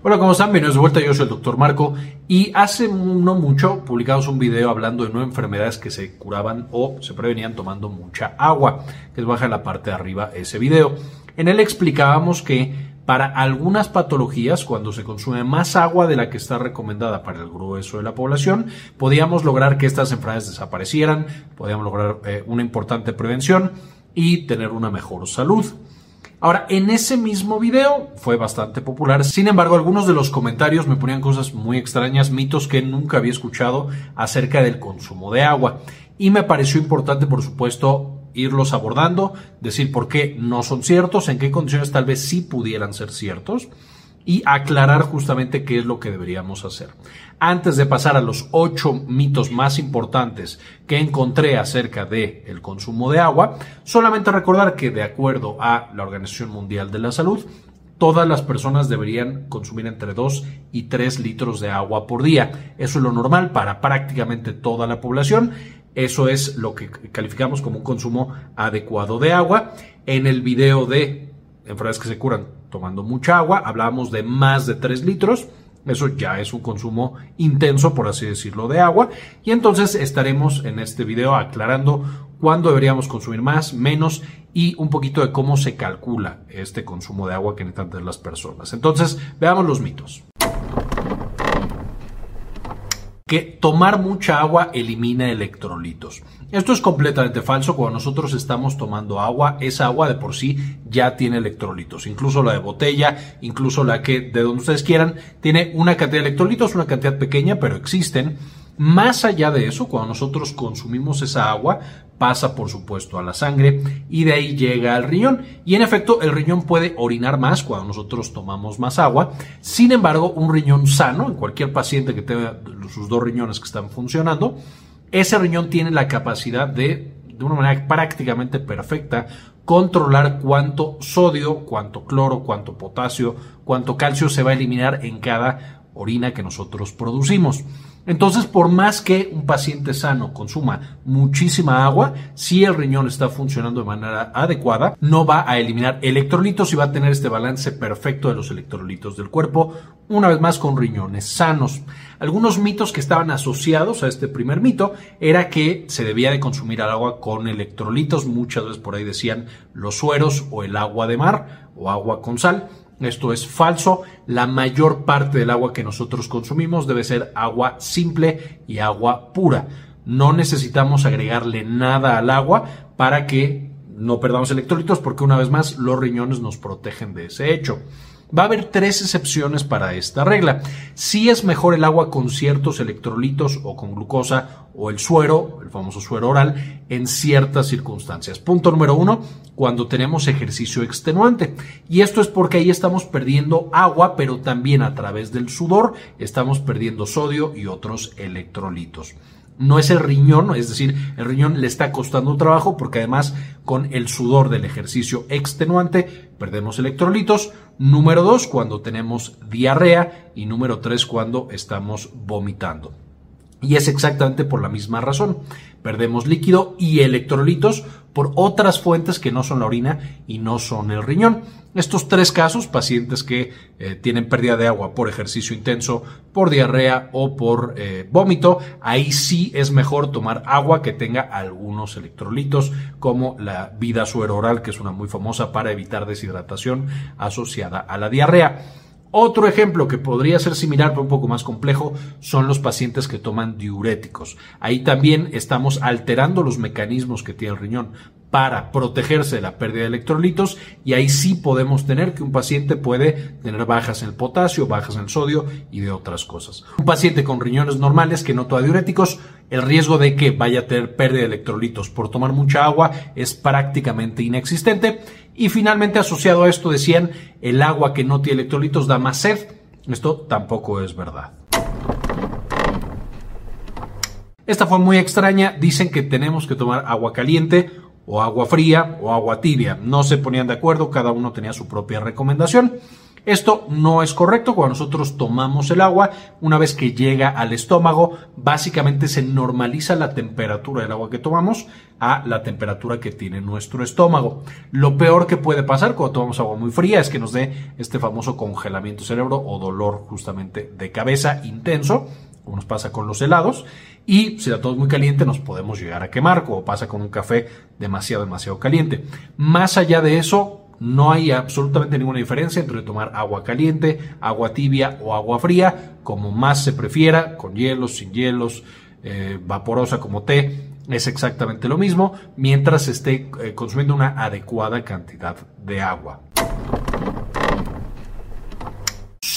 Hola, ¿cómo están? Bienvenidos de vuelta, yo soy el doctor Marco y hace no mucho publicamos un video hablando de nueve enfermedades que se curaban o se prevenían tomando mucha agua, que es baja en la parte de arriba ese video. En él explicábamos que para algunas patologías, cuando se consume más agua de la que está recomendada para el grueso de la población, podíamos lograr que estas enfermedades desaparecieran, podíamos lograr eh, una importante prevención y tener una mejor salud. Ahora, en ese mismo video fue bastante popular, sin embargo, algunos de los comentarios me ponían cosas muy extrañas, mitos que nunca había escuchado acerca del consumo de agua. Y me pareció importante, por supuesto, irlos abordando, decir por qué no son ciertos, en qué condiciones tal vez sí pudieran ser ciertos y aclarar justamente qué es lo que deberíamos hacer. Antes de pasar a los ocho mitos más importantes que encontré acerca del el consumo de agua, solamente recordar que de acuerdo a la Organización Mundial de la Salud, todas las personas deberían consumir entre 2 y 3 litros de agua por día. Eso es lo normal para prácticamente toda la población. Eso es lo que calificamos como un consumo adecuado de agua. En el video de enfermedades que se curan tomando mucha agua, hablamos de más de 3 litros. Eso ya es un consumo intenso, por así decirlo, de agua. Y entonces estaremos en este video aclarando cuándo deberíamos consumir más, menos y un poquito de cómo se calcula este consumo de agua que necesitan las personas. Entonces, veamos los mitos que tomar mucha agua elimina electrolitos. Esto es completamente falso. Cuando nosotros estamos tomando agua, esa agua de por sí ya tiene electrolitos. Incluso la de botella, incluso la que de donde ustedes quieran, tiene una cantidad de electrolitos, una cantidad pequeña, pero existen. Más allá de eso, cuando nosotros consumimos esa agua, pasa por supuesto a la sangre y de ahí llega al riñón. Y en efecto, el riñón puede orinar más cuando nosotros tomamos más agua. Sin embargo, un riñón sano, en cualquier paciente que tenga sus dos riñones que están funcionando, ese riñón tiene la capacidad de, de una manera prácticamente perfecta, controlar cuánto sodio, cuánto cloro, cuánto potasio, cuánto calcio se va a eliminar en cada orina que nosotros producimos. Entonces, por más que un paciente sano consuma muchísima agua, si el riñón está funcionando de manera adecuada, no va a eliminar electrolitos y va a tener este balance perfecto de los electrolitos del cuerpo, una vez más con riñones sanos. Algunos mitos que estaban asociados a este primer mito era que se debía de consumir agua con electrolitos, muchas veces por ahí decían los sueros o el agua de mar o agua con sal. Esto es falso. La mayor parte del agua que nosotros consumimos debe ser agua simple y agua pura. No necesitamos agregarle nada al agua para que no perdamos electrolitos porque una vez más los riñones nos protegen de ese hecho. Va a haber tres excepciones para esta regla. Si es mejor el agua con ciertos electrolitos o con glucosa o el suero, el famoso suero oral, en ciertas circunstancias. Punto número uno, cuando tenemos ejercicio extenuante. Y esto es porque ahí estamos perdiendo agua, pero también a través del sudor estamos perdiendo sodio y otros electrolitos no es el riñón, es decir, el riñón le está costando trabajo porque además con el sudor del ejercicio extenuante perdemos electrolitos. Número dos, cuando tenemos diarrea y número tres, cuando estamos vomitando. Y es exactamente por la misma razón. Perdemos líquido y electrolitos por otras fuentes que no son la orina y no son el riñón. Estos tres casos, pacientes que eh, tienen pérdida de agua por ejercicio intenso, por diarrea o por eh, vómito, ahí sí es mejor tomar agua que tenga algunos electrolitos, como la vida suero oral, que es una muy famosa para evitar deshidratación asociada a la diarrea. Otro ejemplo que podría ser similar pero un poco más complejo son los pacientes que toman diuréticos. Ahí también estamos alterando los mecanismos que tiene el riñón para protegerse de la pérdida de electrolitos y ahí sí podemos tener que un paciente puede tener bajas en el potasio, bajas en el sodio y de otras cosas. Un paciente con riñones normales que no toma diuréticos, el riesgo de que vaya a tener pérdida de electrolitos por tomar mucha agua es prácticamente inexistente. Y finalmente asociado a esto decían, el agua que no tiene electrolitos da más sed. Esto tampoco es verdad. Esta fue muy extraña. Dicen que tenemos que tomar agua caliente o agua fría o agua tibia. No se ponían de acuerdo, cada uno tenía su propia recomendación. Esto no es correcto cuando nosotros tomamos el agua, una vez que llega al estómago, básicamente se normaliza la temperatura del agua que tomamos a la temperatura que tiene nuestro estómago. Lo peor que puede pasar cuando tomamos agua muy fría es que nos dé este famoso congelamiento cerebro o dolor justamente de cabeza intenso, como nos pasa con los helados, y si la todo es muy caliente nos podemos llegar a quemar, como pasa con un café demasiado, demasiado caliente. Más allá de eso, no hay absolutamente ninguna diferencia entre tomar agua caliente, agua tibia o agua fría, como más se prefiera, con hielos, sin hielos, eh, vaporosa como té, es exactamente lo mismo, mientras esté eh, consumiendo una adecuada cantidad de agua.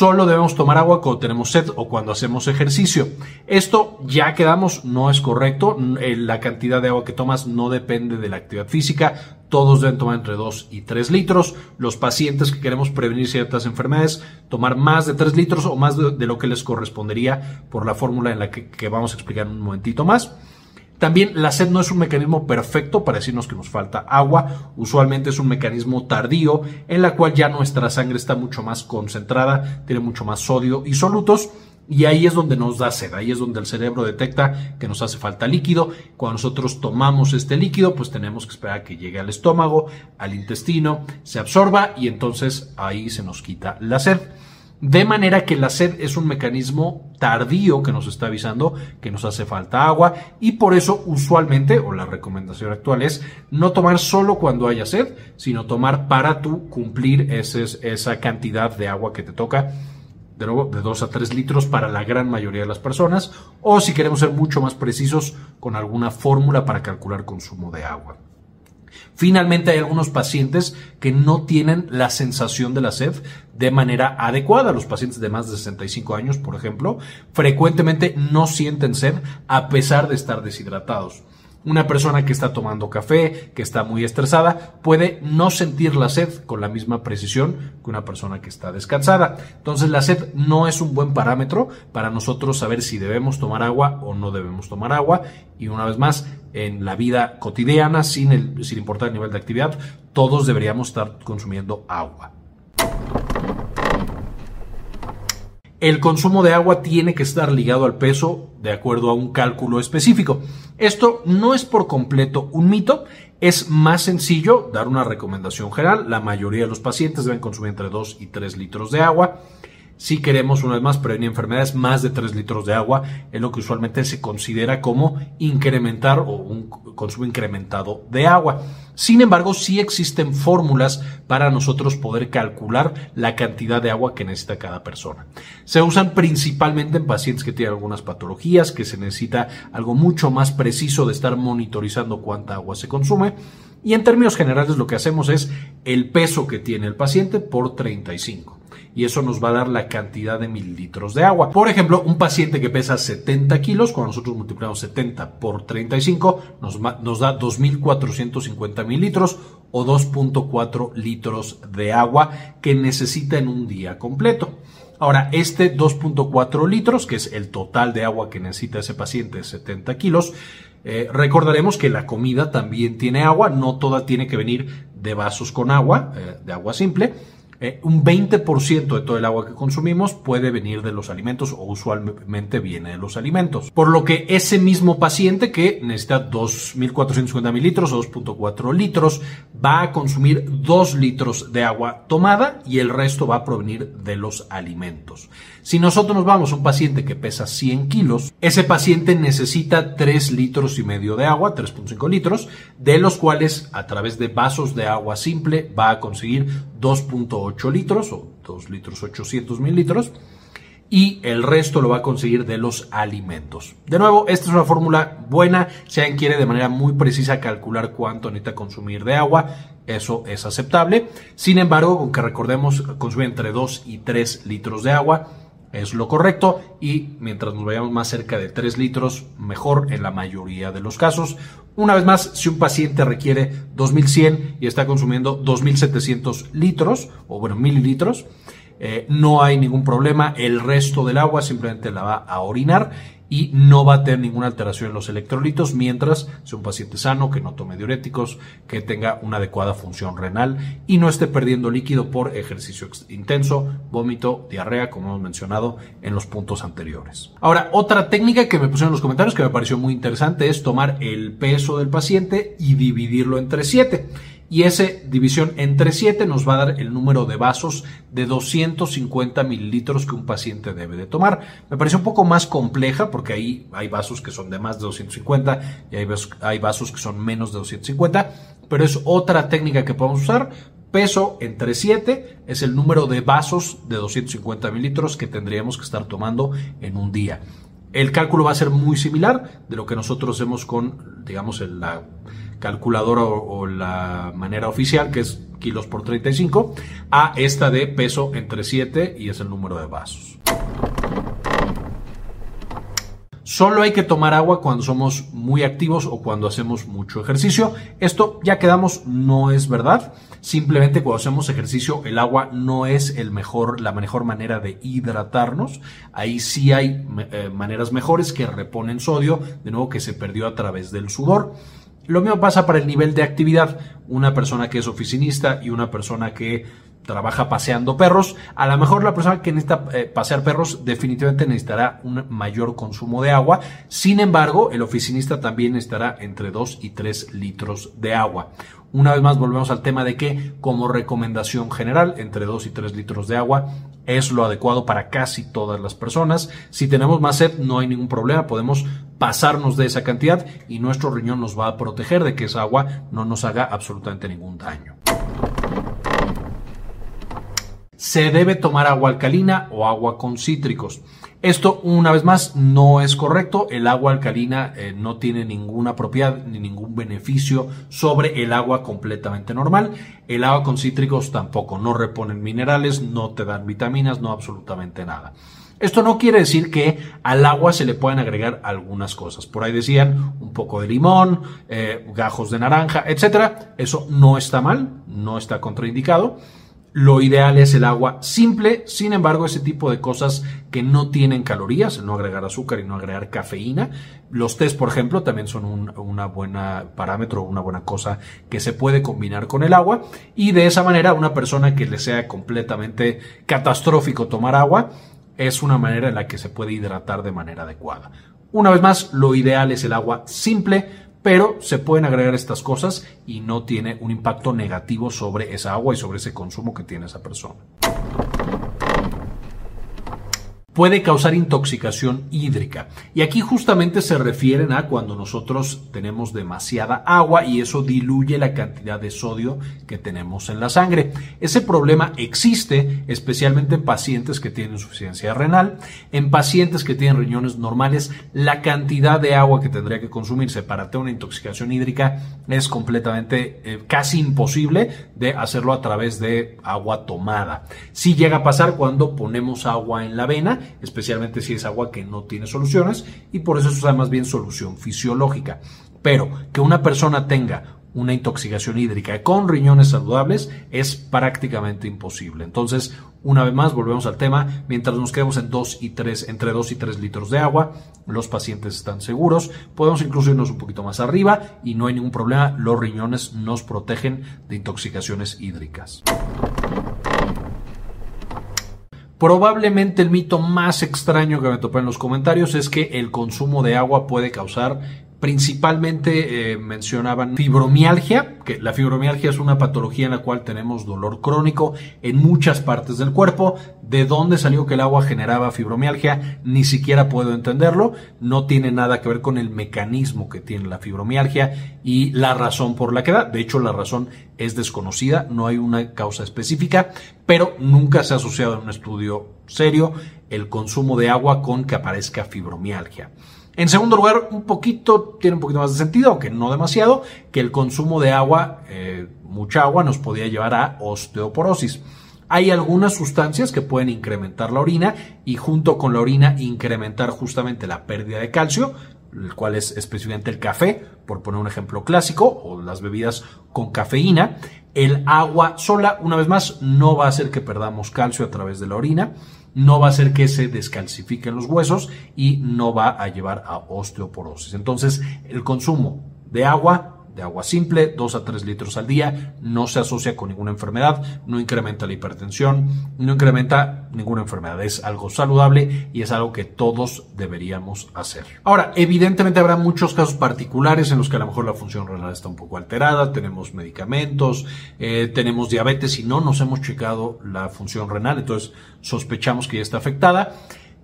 Solo debemos tomar agua cuando tenemos sed o cuando hacemos ejercicio. Esto ya quedamos, no es correcto. Eh, la cantidad de agua que tomas no depende de la actividad física. Todos deben tomar entre 2 y 3 litros. Los pacientes que queremos prevenir ciertas enfermedades, tomar más de 3 litros o más de, lo que les correspondería por la fórmula en la que, que vamos a explicar un momentito más. También la sed no es un mecanismo perfecto para decirnos que nos falta agua, usualmente es un mecanismo tardío en la cual ya nuestra sangre está mucho más concentrada, tiene mucho más sodio y solutos y ahí es donde nos da sed, ahí es donde el cerebro detecta que nos hace falta líquido. Cuando nosotros tomamos este líquido, pues tenemos que esperar a que llegue al estómago, al intestino, se absorba y entonces ahí se nos quita la sed. De manera que la sed es un mecanismo tardío que nos está avisando que nos hace falta agua y por eso usualmente, o la recomendación actual es no tomar solo cuando haya sed, sino tomar para tú cumplir esa cantidad de agua que te toca de nuevo, de 2 a 3 litros para la gran mayoría de las personas, o si queremos ser mucho más precisos, con alguna fórmula para calcular consumo de agua. Finalmente, hay algunos pacientes que no tienen la sensación de la sed de manera adecuada. Los pacientes de más de 65 años, por ejemplo, frecuentemente no sienten sed a pesar de estar deshidratados. Una persona que está tomando café, que está muy estresada, puede no sentir la sed con la misma precisión que una persona que está descansada. Entonces la sed no es un buen parámetro para nosotros saber si debemos tomar agua o no debemos tomar agua. Y una vez más, en la vida cotidiana, sin, el, sin importar el nivel de actividad, todos deberíamos estar consumiendo agua. El consumo de agua tiene que estar ligado al peso de acuerdo a un cálculo específico. Esto no es por completo un mito, es más sencillo dar una recomendación general. La mayoría de los pacientes deben consumir entre 2 y 3 litros de agua. Si queremos, una vez más, prevenir enfermedades, más de 3 litros de agua es lo que usualmente se considera como incrementar o un consumo incrementado de agua. Sin embargo, sí existen fórmulas para nosotros poder calcular la cantidad de agua que necesita cada persona. Se usan principalmente en pacientes que tienen algunas patologías, que se necesita algo mucho más preciso de estar monitorizando cuánta agua se consume. Y en términos generales lo que hacemos es el peso que tiene el paciente por 35 y eso nos va a dar la cantidad de mililitros de agua. Por ejemplo, un paciente que pesa 70 kilos, cuando nosotros multiplicamos 70 por 35, nos, nos da 2.450 mililitros o 2.4 litros de agua que necesita en un día completo. Ahora, este 2.4 litros, que es el total de agua que necesita ese paciente de 70 kilos, eh, recordaremos que la comida también tiene agua, no toda tiene que venir de vasos con agua, eh, de agua simple. Eh, un 20% de todo el agua que consumimos puede venir de los alimentos o usualmente viene de los alimentos. Por lo que ese mismo paciente que necesita 2.450 mililitros o 2.4 litros va a consumir 2 litros de agua tomada y el resto va a provenir de los alimentos. Si nosotros nos vamos a un paciente que pesa 100 kilos, ese paciente necesita 3 litros y medio de agua, 3.5 litros, de los cuales a través de vasos de agua simple va a conseguir 2.8 litros o 2 litros 800 mililitros y el resto lo va a conseguir de los alimentos. De nuevo, esta es una fórmula buena, alguien quiere de manera muy precisa calcular cuánto necesita consumir de agua, eso es aceptable. Sin embargo, aunque recordemos consumir entre 2 y 3 litros de agua, es lo correcto y mientras nos vayamos más cerca de 3 litros, mejor en la mayoría de los casos. Una vez más, si un paciente requiere 2100 y está consumiendo 2700 litros o bueno, mililitros, eh, no hay ningún problema, el resto del agua simplemente la va a orinar y no va a tener ninguna alteración en los electrolitos mientras sea un paciente sano, que no tome diuréticos, que tenga una adecuada función renal y no esté perdiendo líquido por ejercicio intenso, vómito, diarrea, como hemos mencionado en los puntos anteriores. Ahora, otra técnica que me pusieron en los comentarios que me pareció muy interesante es tomar el peso del paciente y dividirlo entre 7 y esa división entre 7 nos va a dar el número de vasos de 250 mililitros que un paciente debe de tomar. Me parece un poco más compleja porque ahí hay vasos que son de más de 250 y hay vasos que son menos de 250, pero es otra técnica que podemos usar. Peso entre 7 es el número de vasos de 250 mililitros que tendríamos que estar tomando en un día. El cálculo va a ser muy similar de lo que nosotros hacemos con, digamos, la calculadora o, la manera oficial, que es kilos por 35, a esta de peso entre 7 y es el número de vasos. Solo hay que tomar agua cuando somos muy activos o cuando hacemos mucho ejercicio. Esto ya quedamos, no es verdad. Simplemente cuando hacemos ejercicio el agua no es el mejor, la mejor manera de hidratarnos. Ahí sí hay eh, maneras mejores que reponen sodio, de nuevo que se perdió a través del sudor. Lo mismo pasa para el nivel de actividad. Una persona que es oficinista y una persona que trabaja paseando perros, a lo mejor la persona que necesita eh, pasear perros definitivamente necesitará un mayor consumo de agua. Sin embargo, el oficinista también necesitará entre 2 y 3 litros de agua. Una vez más volvemos al tema de que como recomendación general, entre 2 y 3 litros de agua es lo adecuado para casi todas las personas. Si tenemos más sed, no hay ningún problema, podemos pasarnos de esa cantidad y nuestro riñón nos va a proteger de que esa agua no nos haga absolutamente ningún daño. Se debe tomar agua alcalina o agua con cítricos. Esto, una vez más, no es correcto. El agua alcalina eh, no tiene ninguna propiedad ni ningún beneficio sobre el agua completamente normal. El agua con cítricos tampoco. No reponen minerales, no te dan vitaminas, no absolutamente nada. Esto no quiere decir que al agua se le puedan agregar algunas cosas. Por ahí decían un poco de limón, eh, gajos de naranja, etcétera. Eso no está mal, no está contraindicado. Lo ideal es el agua simple, sin embargo, ese tipo de cosas que no tienen calorías, no agregar azúcar y no agregar cafeína. Los tés, por ejemplo, también son un una buena parámetro, una buena cosa que se puede combinar con el agua. Y de esa manera, una persona que le sea completamente catastrófico tomar agua, es una manera en la que se puede hidratar de manera adecuada. Una vez más, lo ideal es el agua simple, pero se pueden agregar estas cosas y no tiene un impacto negativo sobre esa agua y sobre ese consumo que tiene esa persona puede causar intoxicación hídrica. Y aquí justamente se refieren a cuando nosotros tenemos demasiada agua y eso diluye la cantidad de sodio que tenemos en la sangre. Ese problema existe especialmente en pacientes que tienen insuficiencia renal, en pacientes que tienen riñones normales, la cantidad de agua que tendría que consumirse para tener una intoxicación hídrica es completamente eh, casi imposible de hacerlo a través de agua tomada. Si llega a pasar cuando ponemos agua en la vena, especialmente si es agua que no tiene soluciones y por eso se usa más bien solución fisiológica. Pero que una persona tenga una intoxicación hídrica con riñones saludables es prácticamente imposible. Entonces, una vez más, volvemos al tema, mientras nos quedemos en 2 y 3, entre 2 y 3 litros de agua, los pacientes están seguros, podemos incluso irnos un poquito más arriba y no hay ningún problema, los riñones nos protegen de intoxicaciones hídricas. Probablemente el mito más extraño que me topé en los comentarios es que el consumo de agua puede causar Principalmente eh, mencionaban fibromialgia, que la fibromialgia es una patología en la cual tenemos dolor crónico en muchas partes del cuerpo. ¿De dónde salió que el agua generaba fibromialgia? Ni siquiera puedo entenderlo. No tiene nada que ver con el mecanismo que tiene la fibromialgia y la razón por la que da. De hecho, la razón es desconocida, no hay una causa específica, pero nunca se ha asociado en un estudio serio el consumo de agua con que aparezca fibromialgia. En segundo lugar, un poquito, tiene un poquito más de sentido, aunque no demasiado, que el consumo de agua, eh, mucha agua, nos podía llevar a osteoporosis. Hay algunas sustancias que pueden incrementar la orina y junto con la orina incrementar justamente la pérdida de calcio, el cual es específicamente el café, por poner un ejemplo clásico, o las bebidas con cafeína. El agua sola, una vez más, no va a hacer que perdamos calcio a través de la orina, no va a hacer que se descalcifiquen los huesos y no va a llevar a osteoporosis. Entonces, el consumo de agua de agua simple, 2 a 3 litros al día, no se asocia con ninguna enfermedad, no incrementa la hipertensión, no incrementa ninguna enfermedad, es algo saludable y es algo que todos deberíamos hacer. Ahora, evidentemente habrá muchos casos particulares en los que a lo mejor la función renal está un poco alterada, tenemos medicamentos, eh, tenemos diabetes y no nos hemos checado la función renal, entonces sospechamos que ya está afectada.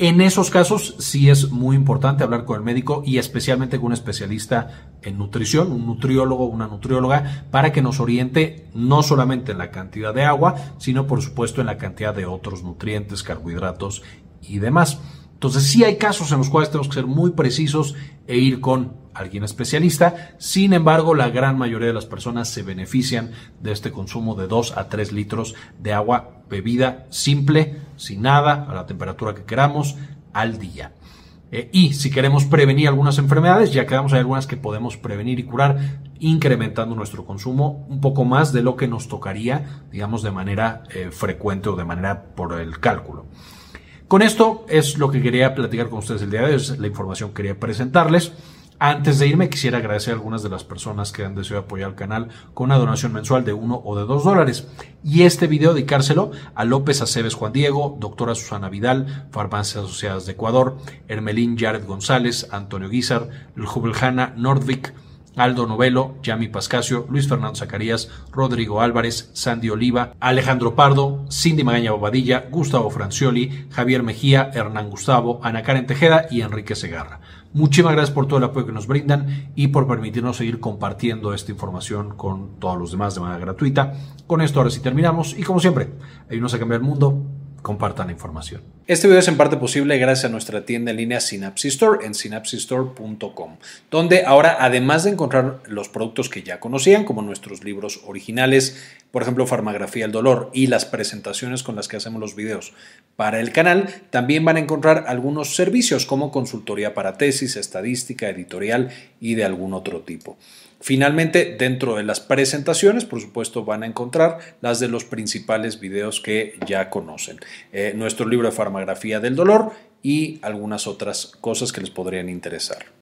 En esos casos sí es muy importante hablar con el médico y especialmente con un especialista en nutrición, un nutriólogo, una nutrióloga, para que nos oriente no solamente en la cantidad de agua, sino por supuesto en la cantidad de otros nutrientes, carbohidratos y demás. Entonces sí hay casos en los cuales tenemos que ser muy precisos e ir con alguien especialista. Sin embargo, la gran mayoría de las personas se benefician de este consumo de 2 a 3 litros de agua bebida simple, sin nada, a la temperatura que queramos, al día. Eh, y si queremos prevenir algunas enfermedades, ya quedamos hay algunas que podemos prevenir y curar incrementando nuestro consumo un poco más de lo que nos tocaría, digamos, de manera eh, frecuente o de manera por el cálculo. Con esto es lo que quería platicar con ustedes el día de hoy, es la información que quería presentarles. Antes de irme, quisiera agradecer a algunas de las personas que han deseado apoyar al canal con una donación mensual de uno o de dos dólares. Y este video dedicárselo a López Aceves Juan Diego, doctora Susana Vidal, Farmacias Asociadas de Ecuador, Hermelín Jared González, Antonio Guizar, Jubeljana Nordvik, Aldo Novelo, Yami Pascasio, Luis Fernando Zacarías, Rodrigo Álvarez, Sandy Oliva, Alejandro Pardo, Cindy Magaña Bobadilla, Gustavo Francioli, Javier Mejía, Hernán Gustavo, Ana Karen Tejeda y Enrique Segarra. Muchísimas gracias por todo el apoyo que nos brindan y por permitirnos seguir compartiendo esta información con todos los demás de manera gratuita. Con esto ahora sí terminamos y como siempre, ayúdanos a cambiar el mundo compartan la información. Este video es en parte posible gracias a nuestra tienda en línea Synapsis Store en synapsistore.com, donde ahora además de encontrar los productos que ya conocían, como nuestros libros originales, por ejemplo Farmagrafía del Dolor y las presentaciones con las que hacemos los videos para el canal, también van a encontrar algunos servicios como consultoría para tesis, estadística, editorial y de algún otro tipo. Finalmente, dentro de las presentaciones, por supuesto, van a encontrar las de los principales videos que ya conocen. Eh, nuestro libro de farmagrafía del dolor y algunas otras cosas que les podrían interesar.